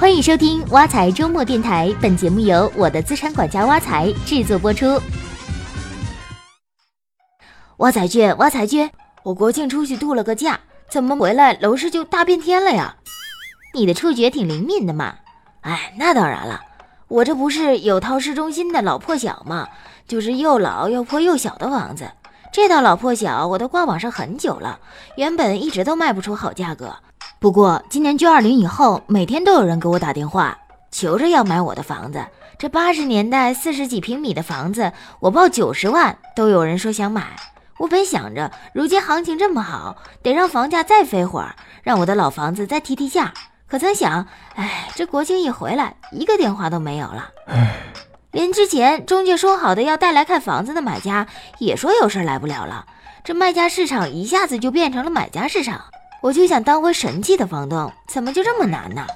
欢迎收听挖财周末电台，本节目由我的资产管家挖财制作播出。挖财君，挖财君，我国庆出去度了个假，怎么回来楼市就大变天了呀？你的触觉挺灵敏的嘛。哎，那当然了，我这不是有套市中心的老破小吗？就是又老又破又小的房子。这套老破小我都挂网上很久了，原本一直都卖不出好价格。不过今年九二零以后，每天都有人给我打电话，求着要买我的房子。这八十年代四十几平米的房子，我报九十万都有人说想买。我本想着，如今行情这么好，得让房价再飞会儿，让我的老房子再提提价。可曾想，哎，这国庆一回来，一个电话都没有了。连之前中介说好的要带来看房子的买家，也说有事来不了了。这卖家市场一下子就变成了买家市场。我就想当回神气的房东，怎么就这么难呢？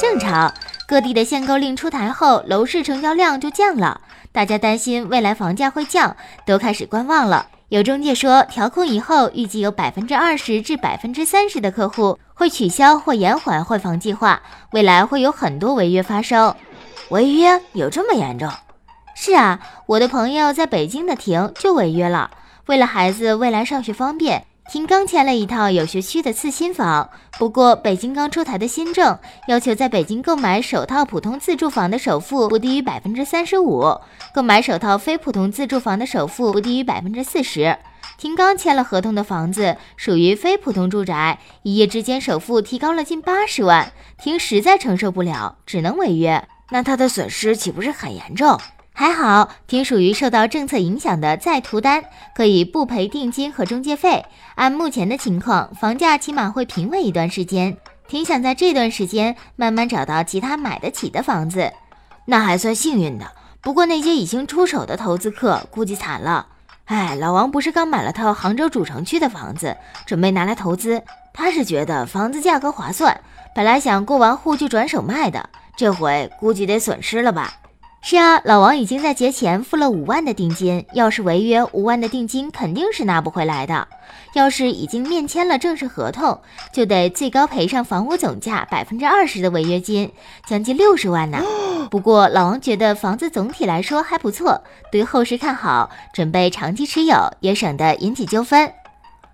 正常，各地的限购令出台后，楼市成交量就降了，大家担心未来房价会降，都开始观望了。有中介说，调控以后，预计有百分之二十至百分之三十的客户会取消或延缓换房计划，未来会有很多违约发生。违约有这么严重？是啊，我的朋友在北京的亭就违约了，为了孩子未来上学方便。婷刚签了一套有学区的次新房，不过北京刚出台的新政要求，在北京购买首套普通自住房的首付不低于百分之三十五，购买首套非普通自住房的首付不低于百分之四十。婷刚签了合同的房子属于非普通住宅，一夜之间首付提高了近八十万，婷实在承受不了，只能违约。那他的损失岂不是很严重？还好，挺属于受到政策影响的在途单，可以不赔定金和中介费。按目前的情况，房价起码会平稳一段时间。挺想在这段时间慢慢找到其他买得起的房子，那还算幸运的。不过那些已经出手的投资客估计惨了。哎，老王不是刚买了套杭州主城区的房子，准备拿来投资。他是觉得房子价格划算，本来想过完户就转手卖的，这回估计得损失了吧。是啊，老王已经在节前付了五万的定金，要是违约，五万的定金肯定是拿不回来的。要是已经面签了正式合同，就得最高赔上房屋总价百分之二十的违约金，将近六十万呢。不过老王觉得房子总体来说还不错，对后市看好，准备长期持有，也省得引起纠纷。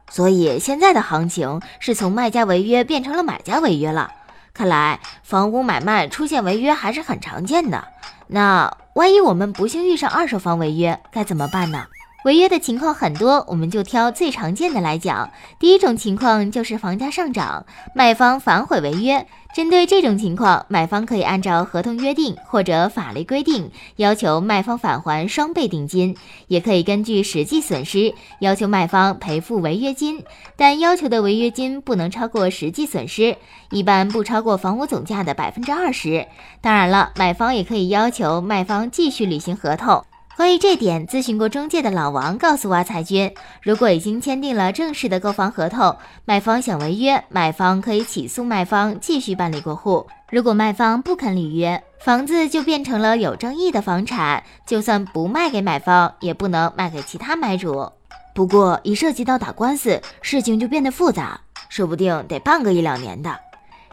所以现在的行情是从卖家违约变成了买家违约了。看来房屋买卖出现违约还是很常见的。那万一我们不幸遇上二手房违约，该怎么办呢？违约的情况很多，我们就挑最常见的来讲。第一种情况就是房价上涨，卖方反悔违约。针对这种情况，买方可以按照合同约定或者法律规定，要求卖方返还双倍定金，也可以根据实际损失要求卖方赔付违约金，但要求的违约金不能超过实际损失，一般不超过房屋总价的百分之二十。当然了，买方也可以要求卖方继续履行合同。关于这点，咨询过中介的老王告诉挖财君，如果已经签订了正式的购房合同，卖方想违约，买方可以起诉卖方继续办理过户。如果卖方不肯履约，房子就变成了有争议的房产，就算不卖给买方，也不能卖给其他买主。不过一涉及到打官司，事情就变得复杂，说不定得办个一两年的。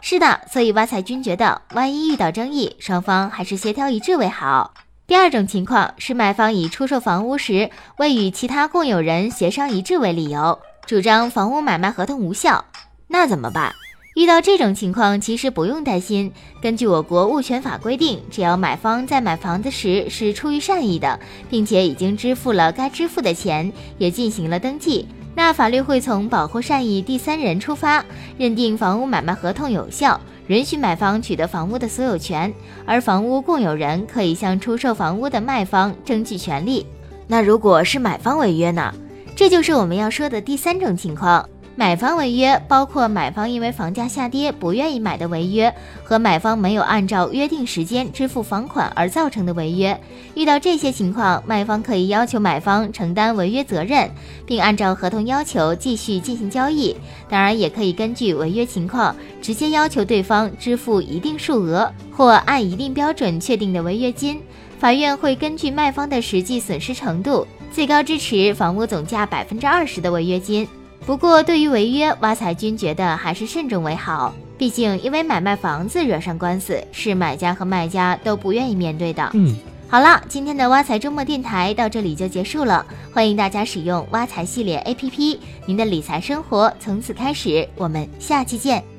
是的，所以挖财君觉得，万一遇到争议，双方还是协调一致为好。第二种情况是买方以出售房屋时未与其他共有人协商一致为理由，主张房屋买卖合同无效，那怎么办？遇到这种情况，其实不用担心。根据我国物权法规定，只要买方在买房子时是出于善意的，并且已经支付了该支付的钱，也进行了登记。那法律会从保护善意第三人出发，认定房屋买卖合同有效，允许买方取得房屋的所有权，而房屋共有人可以向出售房屋的卖方争取权利。那如果是买方违约呢？这就是我们要说的第三种情况。买方违约包括买方因为房价下跌不愿意买的违约，和买方没有按照约定时间支付房款而造成的违约。遇到这些情况，卖方可以要求买方承担违约责任，并按照合同要求继续进行交易。当然，也可以根据违约情况直接要求对方支付一定数额或按一定标准确定的违约金。法院会根据卖方的实际损失程度，最高支持房屋总价百分之二十的违约金。不过，对于违约，挖财君觉得还是慎重为好。毕竟因为买卖房子惹上官司，是买家和卖家都不愿意面对的。嗯，好了，今天的挖财周末电台到这里就结束了，欢迎大家使用挖财系列 APP，您的理财生活从此开始。我们下期见。